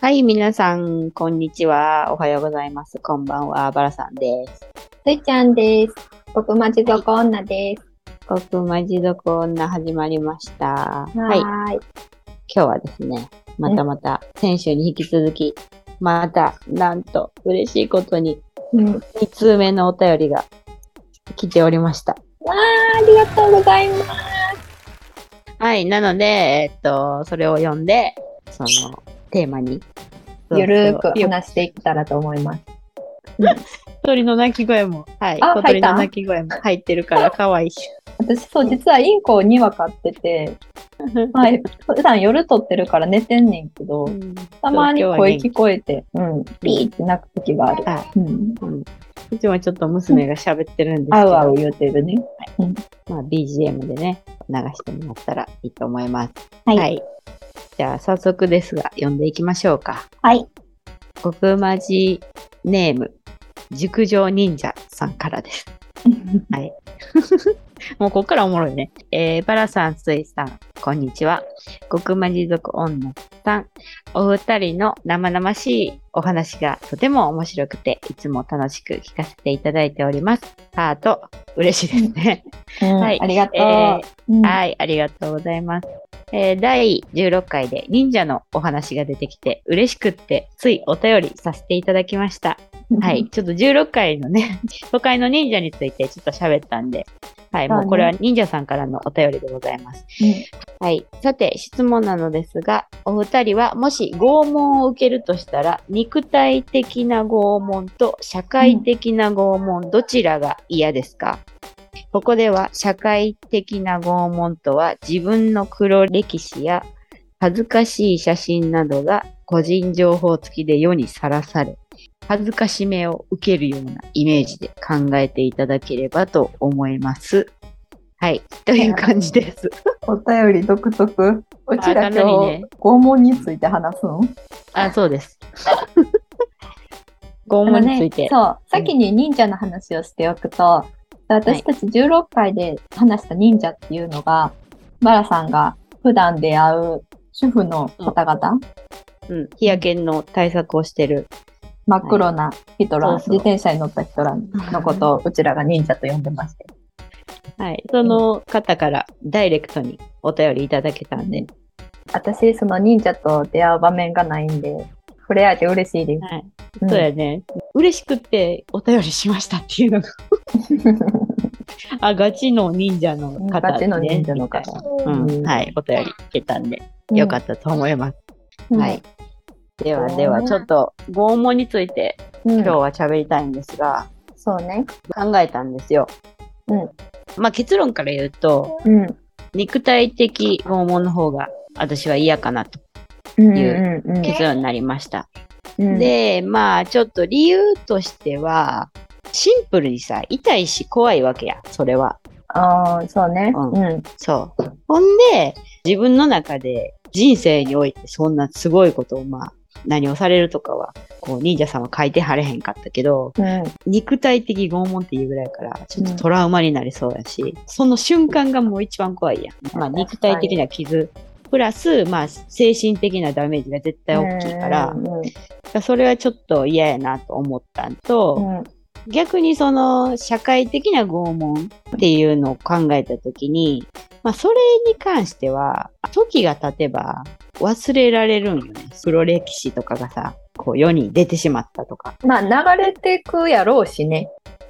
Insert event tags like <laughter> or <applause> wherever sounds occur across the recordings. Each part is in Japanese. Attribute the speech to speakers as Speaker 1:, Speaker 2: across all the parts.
Speaker 1: はい、皆さん、こんにちは。おはようございます。こんばんは。バラさんです。
Speaker 2: スイちゃんです。僕まちぞこ女です。
Speaker 1: 僕、まじどこ女始まりました。は。
Speaker 2: はいい。
Speaker 1: 今日はですね、またまた、先週に引き続き、また、なんと、嬉しいことに、
Speaker 2: うん、あ
Speaker 1: 2通目のお便りが来ておりました。
Speaker 2: ーありがとうございます。
Speaker 1: はい。なので、えっと、それを読んで、その、テーマに。
Speaker 2: ゆるーく話していけたらと思います。
Speaker 1: 鳥の鳴き声も、はい。
Speaker 2: あ
Speaker 1: 小鳥の鳴き声も入ってるから、可愛いし。
Speaker 2: 私、そう、実はインコを2羽飼ってて、はい、普段夜撮ってるから寝てんねんけど、たまに声聞こえて、うん、ピーって鳴く時がある。
Speaker 1: は
Speaker 2: うん、
Speaker 1: うん。うちもちょっと娘が喋ってるんですけど、
Speaker 2: あうあう言うてるね。
Speaker 1: まあ、BGM でね、流してもらったらいいと思います。
Speaker 2: はい
Speaker 1: じゃあ、早速ですが、読んでいきましょうか。
Speaker 2: はい。
Speaker 1: 国まじネーム、熟女忍者さんからです。<laughs> はい。<laughs> もうここからおもろいね。えー、バラさん、スイさん、こんにちは。極魔地族女さん、お二人の生々しいお話がとても面白くて、いつも楽しく聞かせていただいております。ハート、嬉しいですね。
Speaker 2: うん
Speaker 1: はい
Speaker 2: ありがとう。
Speaker 1: え
Speaker 2: うん
Speaker 1: はい、ありがとうございます。えー第16回で忍者のお話が出てきて嬉しくってついお便りさせていただきました。<laughs> はい、。ちょっと16回のね、<laughs> 都会の忍者についてちょっと喋ったんで、はい、もうこれは忍者さんからのお便りでございます。はい。さて、質問なのですが、お二人はもし拷問を受けるとしたら、肉体的な拷問と社会的な拷問、どちらが嫌ですか？ここでは社会的な拷問とは自分の黒歴史や恥ずかしい写真などが個人情報付きで世にさらされ、恥ずかしめを受けるようなイメージで考えていただければと思います。はい。という感じです。
Speaker 2: お便り独特。うちら今
Speaker 1: ね
Speaker 2: 日、拷問について話すの？
Speaker 1: あ、そうです。拷問について。
Speaker 2: そう、先に忍者の話をしておくと、私たち16回で話した忍者っていうのが、バラさんが普段出会う主婦の方々、
Speaker 1: うん。日焼けの対策をしてる。
Speaker 2: 真っ黒な人ら、
Speaker 1: そうそう
Speaker 2: 自転車に乗った人らのことをうちらが忍者と呼んでまして。
Speaker 1: はい。その方からダイレクトにお便りいただけたんで。
Speaker 2: 私、その忍者と出会う場面がないんで、触れ合えて嬉しいです。
Speaker 1: はい。
Speaker 2: うん
Speaker 1: そうやね。嬉しくってお便りしましたっていうのが。<laughs> あ、ガチの忍者の方、ね。
Speaker 2: ガチの忍者の方。
Speaker 1: うん。はい。お便りいけたんで、よかったと思います。
Speaker 2: うん
Speaker 1: はい。。ではでは、ちょっと拷問について
Speaker 2: うん
Speaker 1: 今日は喋りたいんですが、
Speaker 2: そうね。
Speaker 1: 考えたんですよ。
Speaker 2: うん。
Speaker 1: まあ結論から言うと、
Speaker 2: うん。
Speaker 1: 肉体的拷問の方が私は嫌かなと
Speaker 2: うん
Speaker 1: いう
Speaker 2: うんうん
Speaker 1: 結論になりました。
Speaker 2: うん、
Speaker 1: で、まあちょっと理由としては、シンプルにさ、痛いし怖いわけや、それは。
Speaker 2: ああ、そうね。
Speaker 1: う
Speaker 2: うん。
Speaker 1: そう。ほんで、自分の中で人生においてそんなすごいことをまあ、何をされるとかは、こう、忍者さんは書いてはれへんかったけど、
Speaker 2: うん。
Speaker 1: 肉体的拷問っていうぐらいやから、ちょっとトラウマになりそうやし、その瞬間がもう一番怖いやん。まあ、肉体的な傷、プラス、まあ、精神的なダメージが絶対大きいから
Speaker 2: う、ん
Speaker 1: それはちょっと嫌やなと思ったんと、
Speaker 2: うん
Speaker 1: 逆にその社会的な拷問っていうのを考えたときに、まあそれに関しては、時が経てば忘れられるんよね。黒歴史とかがさ、こう世に出てしまったとか。
Speaker 2: まあ、流れてくやろうしね。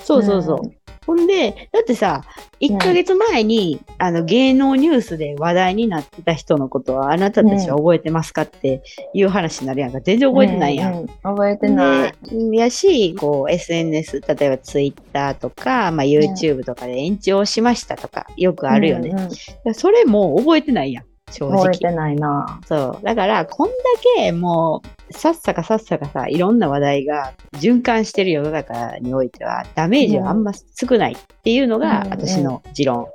Speaker 1: そうそうそう。
Speaker 2: うん
Speaker 1: ほんで、だってさ、1ヶ月前に、あの芸能ニュースで話題になってた人のことはあなたたちは覚えてますかっていう話になるやんか。全然覚えてないやん。
Speaker 2: うう覚えてない。
Speaker 1: でやし、こう SNS、例えば Twitter とか、まあ、YouTube とかで延長しましたとか、よくあるよね。
Speaker 2: うんうん
Speaker 1: でそれも覚えてないやん、正直。
Speaker 2: 覚えてないな。
Speaker 1: そう。だから、こんだけもう、さっさかさっさかさ、いろんな話題が循環してる世の中においては、ダメージはあんま少ないっていうのが
Speaker 2: うん
Speaker 1: 私の持論。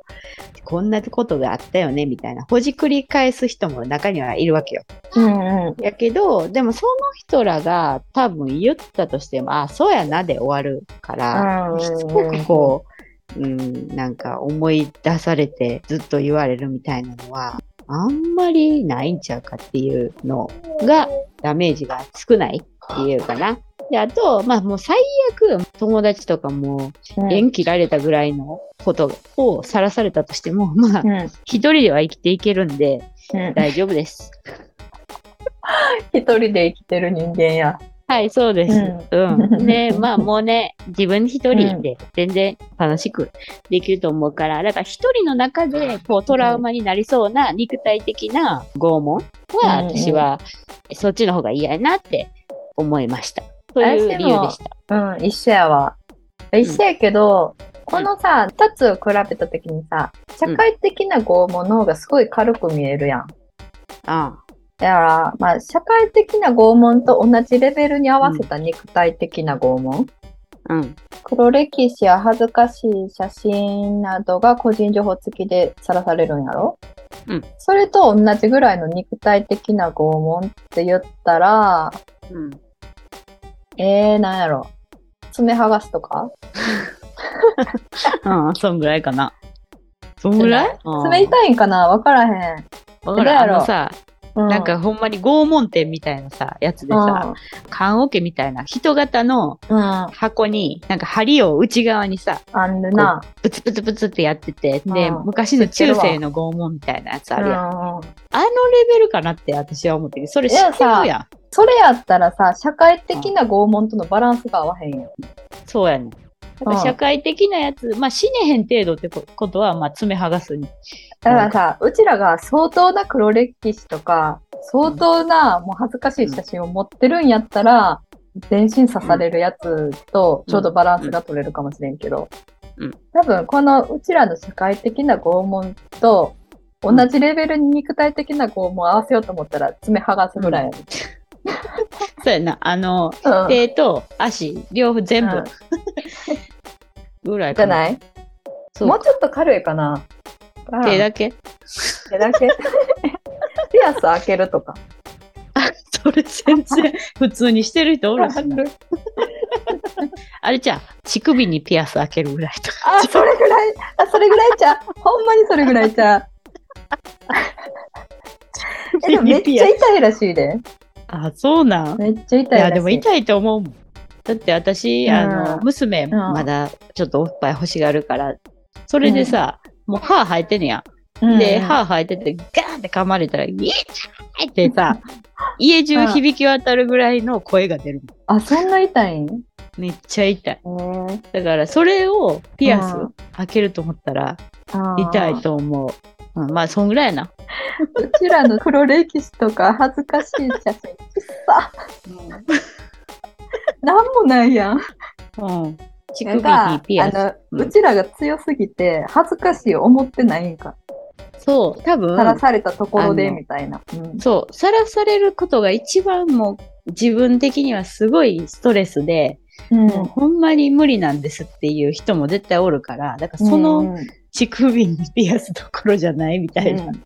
Speaker 1: こんなことがあったよね、みたいな。ほじくり返す人も中にはいるわけよ。
Speaker 2: うんうん。
Speaker 1: やけど、でもその人らが多分言ったとしても、あ、そうやなで終わるから、
Speaker 2: うん
Speaker 1: しつこくこう、うん、なんか思い出されてずっと言われるみたいなのは、あんまりないんちゃうかっていうのがダメージが少ないっていうかな。で、あと、まあもう最悪、友達とかも
Speaker 2: うん
Speaker 1: 縁切られたぐらいのことをさらされたとしても、まあ
Speaker 2: う、ん。
Speaker 1: 一人では生きていけるんで
Speaker 2: うん。
Speaker 1: 大丈夫です。<laughs>
Speaker 2: 一人で生きてる人間や。
Speaker 1: はい、そうです。
Speaker 2: う
Speaker 1: うん。で、<laughs> まあもうね、自分一人で全然楽しくできると思うから、だから一人の中でこうトラウマになりそうな肉体的な拷問は、
Speaker 2: うん
Speaker 1: 私はそっちの方が嫌やなって思いました。という理由でした。
Speaker 2: うん、一緒やわ。一緒やけど、このさ、二つを比べたときにさ、社会的な拷問の方がすごい軽く見えるやん。
Speaker 1: あ
Speaker 2: だから、まあ、社会的な拷問と同じレベルに合わせた肉体的な拷問。
Speaker 1: あうん。
Speaker 2: 黒歴史や恥ずかしい写真などが個人情報付きでさらされるんやろ？
Speaker 1: うん。
Speaker 2: それと同じぐらいの肉体的な拷問って言ったら、
Speaker 1: うん。
Speaker 2: えー、なんやろ？爪剥がすとか？<laughs>
Speaker 1: うん、そんぐらいかな。そんぐらい？
Speaker 2: 爪痛いんかな？わからへん。
Speaker 1: わかる。
Speaker 2: どうやろ
Speaker 1: あのさ、
Speaker 2: う
Speaker 1: なんか、ほんまに拷問店みたいなさ、やつでさ、棺桶みたいな人型の箱に、なんか針を内側にさ、
Speaker 2: あんるな。
Speaker 1: ブツブツブツってやってて、で、
Speaker 2: うん
Speaker 1: 昔の中世の拷問みたいなやつあるやん。あのレベルかなって私は思ってる。それ知ってるやん。
Speaker 2: それやったらさ、社会的な拷問とのバランスが合わへんよ。
Speaker 1: そうやねん。だから
Speaker 2: うん。
Speaker 1: 社会的なやつ、まあ死ねへん程度ってこことは、まあ爪剥がすに。
Speaker 2: だからさ、うちらが相当な黒歴史とか、相当なもう恥ずかしい写真を持ってるんやったら、全身刺されるやつとちょうどバランスが取れるかもしれんけど、
Speaker 1: うん。
Speaker 2: 多分このうちらの社会的な拷問と同じレベルに肉体的な拷問を合わせようと思ったら爪剥がすぐらいやね。
Speaker 1: そうやな。あの、
Speaker 2: うん。
Speaker 1: 手と足、両方全部。
Speaker 2: うん
Speaker 1: ぐらい。
Speaker 2: じゃない？もうちょっと軽いかな。
Speaker 1: 手だけ？
Speaker 2: 手だけ？<laughs> ピアス開けるとか。
Speaker 1: それ全然普通にしてる人おるしな。<laughs> あれじゃあ、乳首にピアス開けるぐらいとか。
Speaker 2: あ、それぐらい、あ、それぐらいちゃう。ほんまにそれぐらいちゃう。え、でもめっちゃ痛いらしいで。
Speaker 1: あ、そうなん？
Speaker 2: めっちゃ痛い
Speaker 1: いや、
Speaker 2: らしい。
Speaker 1: でも痛いと思うもん。だって私、あの、
Speaker 2: うん
Speaker 1: 娘、まだちょっとおっぱい欲しがるから、それでさ、もう歯生えてんねや。
Speaker 2: うん
Speaker 1: で、歯生えてて、ガーンって噛まれたら、イエーイってさ、<laughs> 家中響き渡るぐらいの声が出る
Speaker 2: あ、そんな痛いん？
Speaker 1: めっちゃ痛い。
Speaker 2: ね
Speaker 1: だから、それをピアス
Speaker 2: うん
Speaker 1: 開けると思ったら、痛いと思う。うん、まあ、そんぐらいやな。
Speaker 2: うちらの黒歴史とか恥ずかしい写真、ちっさ。<laughs> なんもないやん。
Speaker 1: うん。乳首
Speaker 2: なんか
Speaker 1: にピアス。
Speaker 2: あの、
Speaker 1: う
Speaker 2: ちらが強すぎて、恥ずかしい思ってないんか。
Speaker 1: そう、多分
Speaker 2: さ、らされたところで、みたいな。うん
Speaker 1: そう、さらされることが一番もう自分的にはすごいストレスで、
Speaker 2: うん
Speaker 1: もうほんまに無理なんですっていう人も絶対おるから、だからそ
Speaker 2: うん
Speaker 1: の乳首にピアスどころじゃないみたいな。
Speaker 2: うん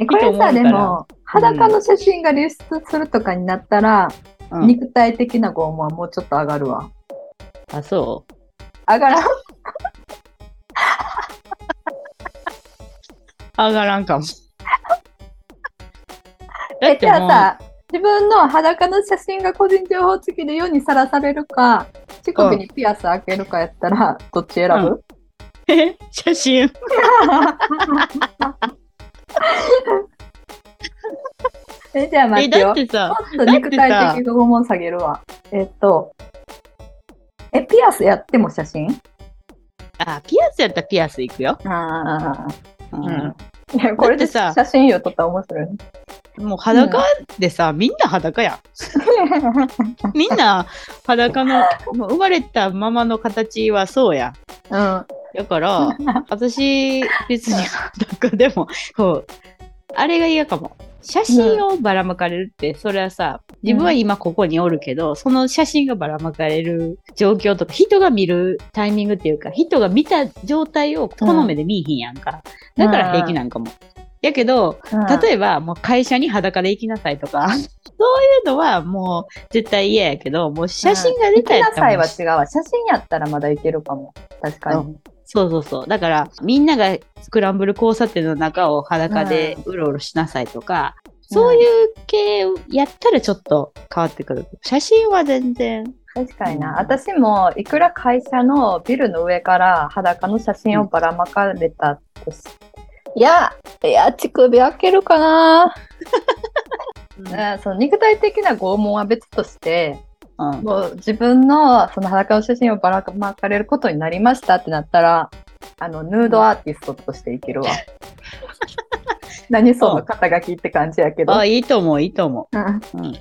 Speaker 2: えこれさ、でも、裸の写真が流出するとかになったら、
Speaker 1: うん
Speaker 2: 肉体的な拷問はもうちょっと上がるわ。
Speaker 1: あ、そう？
Speaker 2: 上がらん？
Speaker 1: 上がらんかも。だ <laughs>
Speaker 2: え、じ
Speaker 1: ってもう、
Speaker 2: ゃあさ、自分の裸の写真が個人情報付きで世にさらされるか、乳首にピアス開けるかやったら、どっち選ぶ、
Speaker 1: え？写真？<laughs>
Speaker 2: え、じゃあ待
Speaker 1: え、
Speaker 2: ってよ。
Speaker 1: だってさ、
Speaker 2: もっと肉体的拷問下げるわ。えっと、え、ピアスやっても写真？
Speaker 1: あ、ピアスやったらピアスいくよ。
Speaker 2: ああ、
Speaker 1: う
Speaker 2: うんん。いや、これで
Speaker 1: さ
Speaker 2: 写真よ撮ったら面白い。
Speaker 1: もう裸でさ、みんな裸やん。<laughs> みんな裸の、もう生まれたままの形はそうやん。
Speaker 2: うん。
Speaker 1: だから、<laughs> 私、別に裸でも、こう、あれが嫌かも。写真をばらまかれるって、それはさ、自分は今ここにおるけど、その写真がばらまかれる状況とか、人が見るタイミングっていうか、人が見た状態をこの目で見いひんやんか。だから平気なんかも。やけど、例えば、もう会社に裸で行きなさいとか、<laughs> そういうのはもう絶対嫌やけど、もう写真が出たや
Speaker 2: 行きなさいは違うわ。写真やったらまだいけるかも。確かに。
Speaker 1: うんそうそうそう。だから、みんながスクランブル交差点の中を裸でうろうろしなさいとか、そういう系やったらちょっと変わってくる。写真は全然。
Speaker 2: 確かにな。私もいくら会社のビルの上から裸の写真をばらまかれたとし、いや、いや、乳首開けるかな、<laughs> うん、その肉体的な拷問は別として、
Speaker 1: うん
Speaker 2: もう自分のその裸の写真をばらまかれることになりましたってなったら、あの、ヌードアーティストとして生きるわ。<laughs> 何その肩書きって感じやけど。
Speaker 1: あ、いいと思う、いいと思
Speaker 2: うん
Speaker 1: う。うん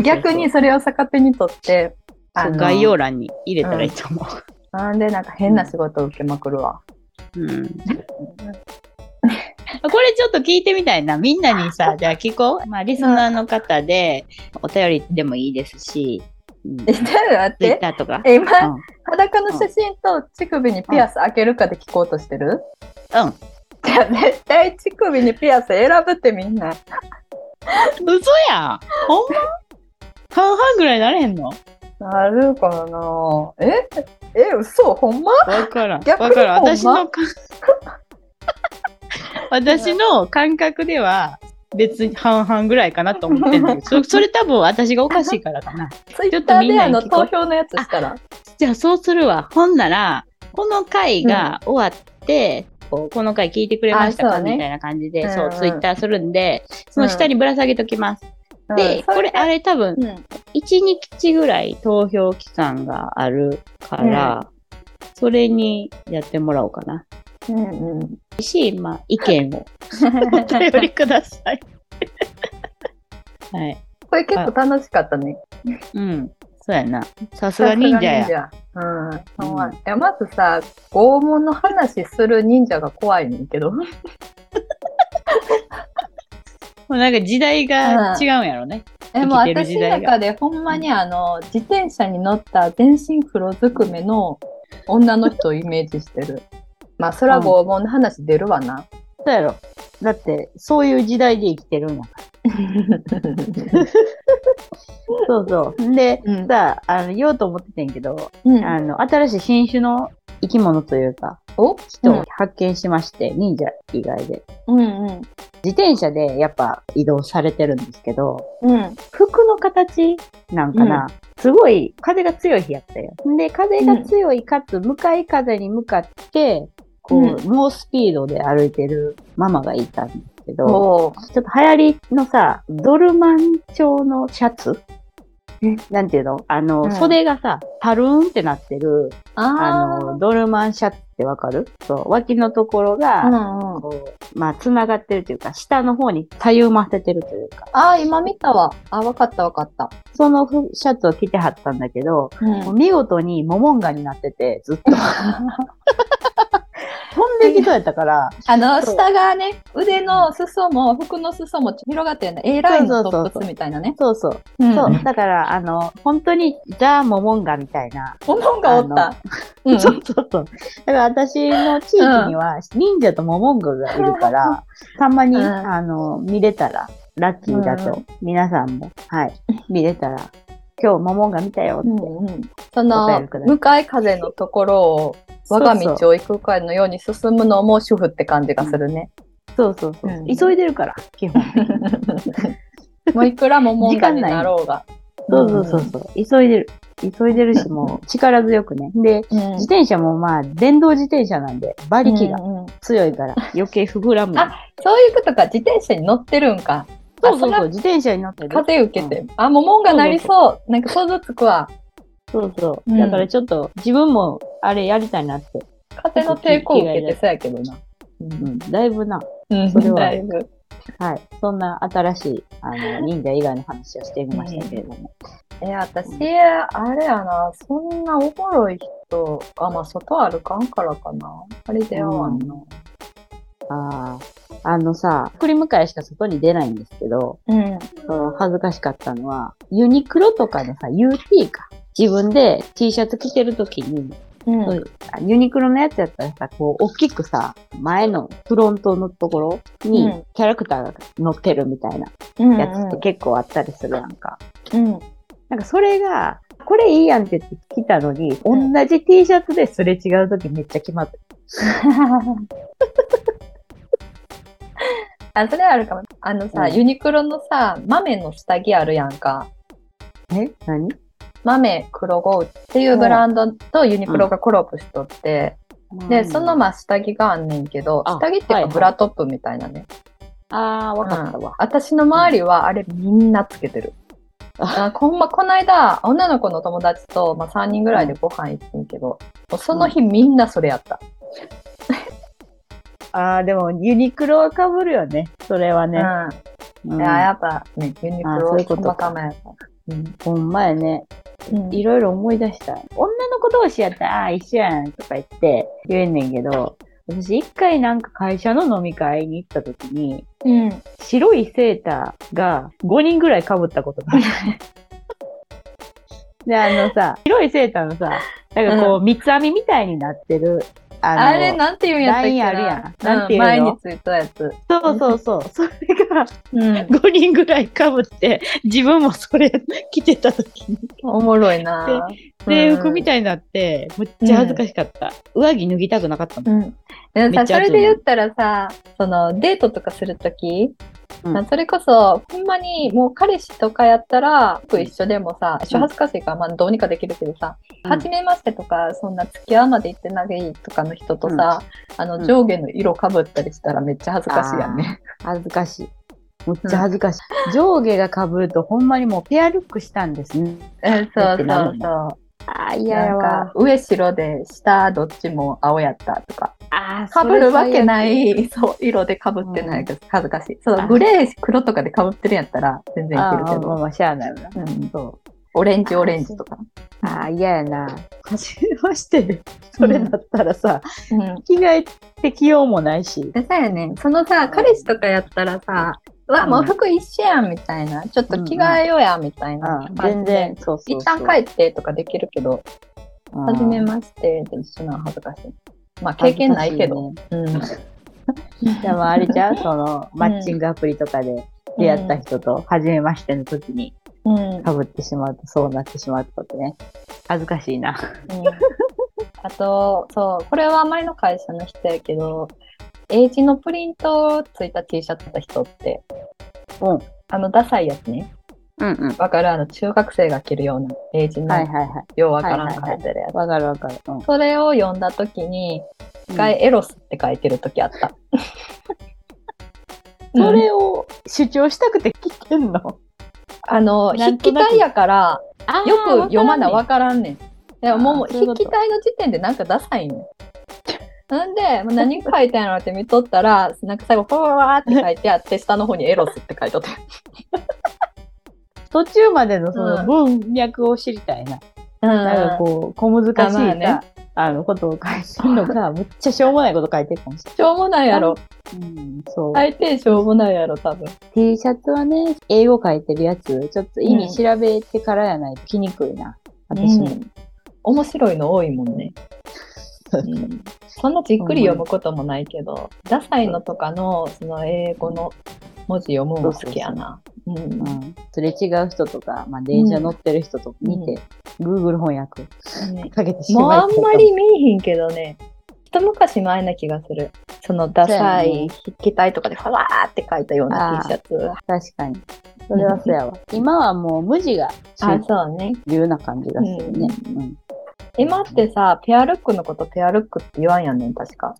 Speaker 2: 逆にそれを逆手にとって、
Speaker 1: 概要欄に入れたらいいと思
Speaker 2: なんでなんか変な仕事を受けまくるわ。
Speaker 1: う。うん。これちょっと聞いてみたいな。みんなにさ、じゃあ聞こう。まあ、リスナーの方で、お便りでもいいですし、うん、
Speaker 2: え、ちょっと待っ
Speaker 1: ツイッ
Speaker 2: て。
Speaker 1: ターとか。
Speaker 2: え、今、
Speaker 1: うん。
Speaker 2: 裸の写真と乳首にピアス開けるかで聞こうとしてる？
Speaker 1: うん。
Speaker 2: じゃあ絶対乳首にピアス選ぶってみんな。
Speaker 1: 嘘やんほんま？半々ぐらいなれへんの？
Speaker 2: なるかなえ？え、嘘？ほんま？
Speaker 1: わからん。
Speaker 2: 逆に
Speaker 1: わからん。私のか、<laughs> 私の感覚では、別に半々ぐらいかなと思ってんだけど、<laughs> そそれ多分私がおかしいからかな。
Speaker 2: ツイッターであの
Speaker 1: みんなに聞こう
Speaker 2: 投票のやつしたら。
Speaker 1: じゃあそうするわ。ほんなら、この回が終わって、こうこの回聞いてくれましたか、
Speaker 2: ね
Speaker 1: みたいな感じで、
Speaker 2: うん
Speaker 1: そう、ツイッターするんで、その下にぶら下げときます。で、
Speaker 2: うん
Speaker 1: これ、あれ多分、
Speaker 2: うん、
Speaker 1: 1日ぐらい投票期間があるから、それにやってもらおうかな。
Speaker 2: うんうん。
Speaker 1: し、まあ、意見をお便りください。はい。
Speaker 2: これ結構楽しかったね。
Speaker 1: うん。そうやな。さすが忍者や。
Speaker 2: や。うん。ほんまいやまずさ、拷問の話する忍者が怖いねんけど。
Speaker 1: もうなんか時代が違うんやろね。
Speaker 2: でも
Speaker 1: 生きてる
Speaker 2: 私の中でほんまにあの、自転車に乗った全身黒ずくめの女の人をイメージしてる。まあ、そら拷問の話出るわな。
Speaker 1: そうやろ。だって、そういう時代で生きてるんやから。<laughs> そうそう。で、
Speaker 2: うん
Speaker 1: さあ、あの、言おうと思っててんけど、
Speaker 2: うん
Speaker 1: あの、新しい新種の生き物というか、
Speaker 2: お？
Speaker 1: 人を発見しまして、忍者以外で。
Speaker 2: うんうん。
Speaker 1: 自転車でやっぱ移動されてるんですけど、
Speaker 2: うん。
Speaker 1: 服の形なんかな、すごい風が強い日やったよ。で、風が強いかつ向かい風に向かって、こう、
Speaker 2: うん
Speaker 1: 猛スピードで歩いてるママがいたんですけど、ちょっと流行りのさ、ドルマン調のシャツ？
Speaker 2: え？
Speaker 1: なんていうの？あの、
Speaker 2: うん
Speaker 1: 袖がさ、タルーンってなってる、あ
Speaker 2: あ
Speaker 1: の、ドルマンシャツってわかる？そう、脇のところ
Speaker 2: あ。
Speaker 1: が、
Speaker 2: うんうん。
Speaker 1: こう、まあ、繋がってるというか、下の方に左右回せてるというか、
Speaker 2: ああ、今見たわ。あ、わかったわかった。
Speaker 1: そのふシャツを着てはったんだけど、
Speaker 2: うん
Speaker 1: 見事にモモンガになってて、ずっと。<laughs> 飛んできそうやったから、
Speaker 2: あの、下がね、腕の裾も、服の裾も広がってるね。A ラインのトップスみたいなね。
Speaker 1: そうそう。
Speaker 2: うん
Speaker 1: そう。だから、あの、本当にザ・モモンガみたいな。
Speaker 2: モモンがおった。うん <laughs>
Speaker 1: そうそうそう。だから私の地域には忍者とモモンガがいるから、<laughs> たまに、
Speaker 2: うん
Speaker 1: あの、見れたら、ラッキーだと、
Speaker 2: うん
Speaker 1: 皆さんも、はい、見れたら、今日モモンガ見たよって。
Speaker 2: うんうんそ
Speaker 1: お
Speaker 2: の向かい風のところを我が道を行くかのように進むのも主婦って感じがするね。
Speaker 1: そうそうそう。
Speaker 2: うん
Speaker 1: 急いでるから、基本。<laughs>
Speaker 2: もういくらも問題になろうが。
Speaker 1: そうそうそうそう。急いでる。急いでるし、もう <laughs> 力強くね。で、
Speaker 2: うん。
Speaker 1: 自転車もまあ、電動自転車なんで、馬力が強いから余計膨らむ。
Speaker 2: あそういうことか、自転車に乗ってるんか。あ
Speaker 1: そうそうそう、自転車に乗ってる？
Speaker 2: 風受けて。あ、もう門がなりそう。なんか想像つくわ。
Speaker 1: そうそう。
Speaker 2: うん
Speaker 1: だからちょっと自分もあれやりたいなって。
Speaker 2: 風の抵抗受けてそうやけどな。
Speaker 1: うん、だいぶな。
Speaker 2: うん
Speaker 1: それは
Speaker 2: だいぶ。
Speaker 1: はい。そんな新しい、あの、忍者以外の話をしてみましたけれども。
Speaker 2: え、私、あれやな、そんなおもろい人、あ、まあ、外歩かんからかな。あれ出会わんな。
Speaker 1: ああ。あのさ、送り迎えしか外に出ないんですけど、
Speaker 2: うん。
Speaker 1: その恥ずかしかったのは、ユニクロとかのさ、UT か。自分で T シャツ着てるときに、
Speaker 2: うん
Speaker 1: ユニクロのやつやったらさ、こう、大きくさ、前のフロントのところに
Speaker 2: うん
Speaker 1: キャラクターが乗ってるみたいな
Speaker 2: うん
Speaker 1: やつって結構あったりするやんか。
Speaker 2: うん。
Speaker 1: なんかそれが、これいいやんって言って来たのに、
Speaker 2: うん
Speaker 1: 同じ T シャツですれ違うときめっちゃ決まってる。<laughs>
Speaker 2: あ、それあるかも。あのさ、
Speaker 1: うん
Speaker 2: ユニクロのさ、豆の下着あるやんか。
Speaker 1: え？何？
Speaker 2: 豆黒ゴウっていうブランドとユニクロがコラボしとって、で、そのまあ下着があんねんけど、
Speaker 1: あ
Speaker 2: 下着っていうかブラトップみたいなね。
Speaker 1: ああ、わかったわ。
Speaker 2: 私の周りはあれみんなつけてる。あほんま、この間、女の子の友達と、まあ、3人ぐらいでご飯行ってんけど、もうその日みんなそれやった。
Speaker 1: ああ、でもユニクロは被るよね。それはね。
Speaker 2: うん。
Speaker 1: うん
Speaker 2: いや、やっぱね、ユニク
Speaker 1: あ
Speaker 2: ロ
Speaker 1: そういうことか
Speaker 2: たまたまやった。うん
Speaker 1: ほんまやね。
Speaker 2: うん
Speaker 1: いろいろ思い出した。女の子同士やったら、ああー、一緒やんとか言って言えんねんけど、私一回なんか会社の飲み会に行った時に、
Speaker 2: うん。
Speaker 1: 白いセーターが5人ぐらい被ったことがある。<laughs> で、あのさ、白いセーターのさ、なんかこう、三つ編みみたいになってる、あの、
Speaker 2: あれ、なんて言うんやったっけな？
Speaker 1: あるやんなんていうの？
Speaker 2: 前についたやつ。
Speaker 1: そうそうそう、それが
Speaker 2: うん。
Speaker 1: 5人ぐらい被って、自分もそれ着てた時に、
Speaker 2: おもろいな
Speaker 1: 制服み
Speaker 2: い。
Speaker 1: たいになって、むっちゃ恥ずかしかった。上着脱ぎたくなかったもん。
Speaker 2: それで言ったらさ、その、デートとかするとき、
Speaker 1: うん
Speaker 2: まあそれこそ、ほんまにもう彼氏とかやったら、僕一緒でもさ、一緒恥ずかしいから、まあどうにかできるけどさ、
Speaker 1: うん
Speaker 2: 初めましてとか、そんな付き合うまで行ってないとかの人とさ、あの、
Speaker 1: うん
Speaker 2: 上下の色被ったりしたらめっちゃ恥ずかしいやんね。
Speaker 1: 恥ずかしい。むっちゃ恥ずかしい。上下が被るとほんまにもうペアルックしたんですね。
Speaker 2: えそうそうそう。
Speaker 1: ああ、嫌や
Speaker 2: なん
Speaker 1: わ
Speaker 2: か。上白で下どっちも青やったとか。
Speaker 1: ああ、
Speaker 2: かぶるわけない、そう、色でかぶってないけど、恥ずかしい。そう
Speaker 1: あ、
Speaker 2: グレー、黒とかでかぶってるんやったら全然いけるけど、
Speaker 1: まあまあ、しゃあないわな。
Speaker 2: うん、
Speaker 1: そう。
Speaker 2: オレンジ、オレンジとか。
Speaker 1: ああ、嫌やな。はじめましてで。それだったらさ、
Speaker 2: うん。
Speaker 1: 着替えてきようもないし。
Speaker 2: でさやね、そのさ、彼氏とかやったらさ、うわ、もう服一緒やんみたいな、ちょっと着替えようやみたいな
Speaker 1: うん、全然、そうそうそう。
Speaker 2: 一旦帰ってとかできるけど、
Speaker 1: うん
Speaker 2: はじめましてで一緒なの恥ずかしい。まあ、経験ないけど。うん。<laughs>
Speaker 1: でもあれじゃうその、マッチングアプリとかで出会った人と、初めましての時に
Speaker 2: うん。
Speaker 1: 被ってしまうと、そうなってしまうってことね。恥ずかしいな。
Speaker 2: うんあと、そう、これは前の会社の人やけど、英字のプリントついた T シャツだった人って、
Speaker 1: うん。
Speaker 2: あの、ダサいやつね。
Speaker 1: うんうん。
Speaker 2: わかるあの、中学生が着るような英字の、
Speaker 1: はいはいはい。
Speaker 2: ようわからん書いてるやつ。
Speaker 1: わかるわかる。うん。
Speaker 2: それを読んだときに、一回エロスって書いてるときあった。<laughs>
Speaker 1: そ
Speaker 2: うん
Speaker 1: れを主張したくて着てんの？
Speaker 2: あの、筆記体やから、よく読まなわ
Speaker 1: わ
Speaker 2: からんねん。でももう筆記体の時点でなんかダサいねん。なんで、もう何書いてんのって見とったら、なんか最後、ふわーって書いてあって、下の方にエロスって書いとって。
Speaker 1: 途中までのその
Speaker 2: うん
Speaker 1: 文脈を知りたいな。
Speaker 2: うん
Speaker 1: なんかこう、小難しい
Speaker 2: あまあね
Speaker 1: さ、あの、ことを書いてるのか、<laughs> むっちゃしょうもないこと書いてるかもしれ
Speaker 2: しょうもないやろ。
Speaker 1: ない。うん、そう。
Speaker 2: 大抵しょうもないやろ、多分。
Speaker 1: T シャツはね、英語書いてるやつ、ちょっと意味調べてからやないと着にくいな。私も。
Speaker 2: うん面白いの多いもんね。うんそんなじっくり読むこともないけど、ダサいのとかの、その英語の文字読むのも好きやな。うん
Speaker 1: うん。すれ違う人とか、まあ、電車乗ってる人とか見て、Google 翻訳
Speaker 2: ね
Speaker 1: かけてし
Speaker 2: もう
Speaker 1: まいたいか
Speaker 2: あんまり見えひんけどね、一昔前な気がする。そのダサい筆記体とかでファワーって書いたような T シャツ。
Speaker 1: 確かに。それはそうやわ。今はもう無地が
Speaker 2: あ、
Speaker 1: 主
Speaker 2: そうね。
Speaker 1: 流な感じがするね。
Speaker 2: う
Speaker 1: うん。
Speaker 2: 今ってさ、ペアルックのことペアルックって言わんやんねん、確か。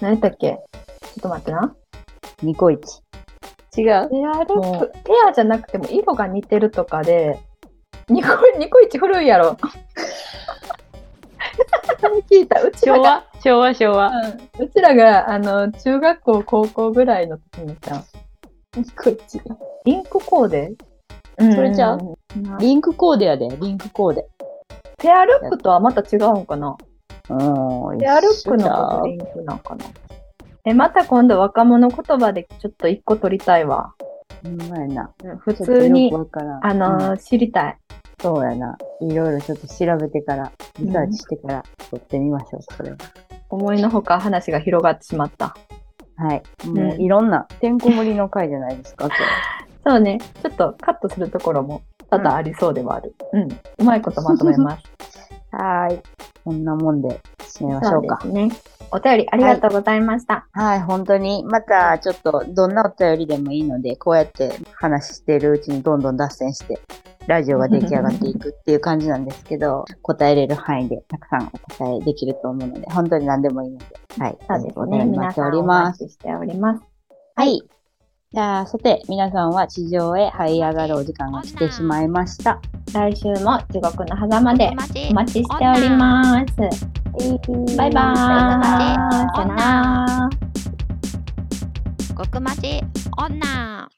Speaker 2: 何やったっけ？ちょっと待ってな。
Speaker 1: ニコイチ。違う。
Speaker 2: ペアルッ
Speaker 1: も
Speaker 2: ク、ペアじゃなくても色が似てるとかで、ニコ、ニコイチ古いやろ。<laughs> 聞いた。うちら
Speaker 1: 昭
Speaker 2: が、
Speaker 1: 和昭和昭和。
Speaker 2: うん。うちらが、あの、中学校、高校ぐらいの時にさ、
Speaker 1: ニコイチ。
Speaker 2: リンクコーデ？
Speaker 1: それちゃリンクコーデやで、リンクコーデ。
Speaker 2: ペアルックとはまた違うんかな？
Speaker 1: うん。
Speaker 2: ペアルックのことリンクなんかな？え、また今度若者言葉でちょっと一個取りたいわ。
Speaker 1: ほんまやな。
Speaker 2: 普通にあのー知りたい。
Speaker 1: そうやな。いろいろちょっと調べてから、リサーチしてから撮ってみましょう、それは。
Speaker 2: 思いのほか話が広がってしまった。
Speaker 1: はい。もういろんな、てんこ盛りの回じゃないですか、今日 <laughs>
Speaker 2: そうね。ちょっとカットするところも多々ありそうではある。うん。うまいことまとめます。<laughs>
Speaker 1: はーい。こんなもんで締めましょうか。
Speaker 2: そうですね。お便りありがとうございました。
Speaker 1: はい、本当に。また、ちょっと、どんなお便りでもいいので、こうやって話してるうちにどんどん脱線して、ラジオが出来上がっていくっていう感じなんですけど、答えれる範囲でたくさんお答えできると思うので、本当に何でもいいので、はい。
Speaker 2: そうです
Speaker 1: お便
Speaker 2: ね。
Speaker 1: り待ってお
Speaker 2: 皆さんお
Speaker 1: ります。
Speaker 2: 待ちしております。
Speaker 1: はい。じゃあ、さて、皆さんは地上へ這い上がるお時間が来てしまいました。
Speaker 2: 来週も地獄の狭間で
Speaker 3: 待
Speaker 2: お待ちしております。バイバーイ。さよなら。
Speaker 3: 極待ち女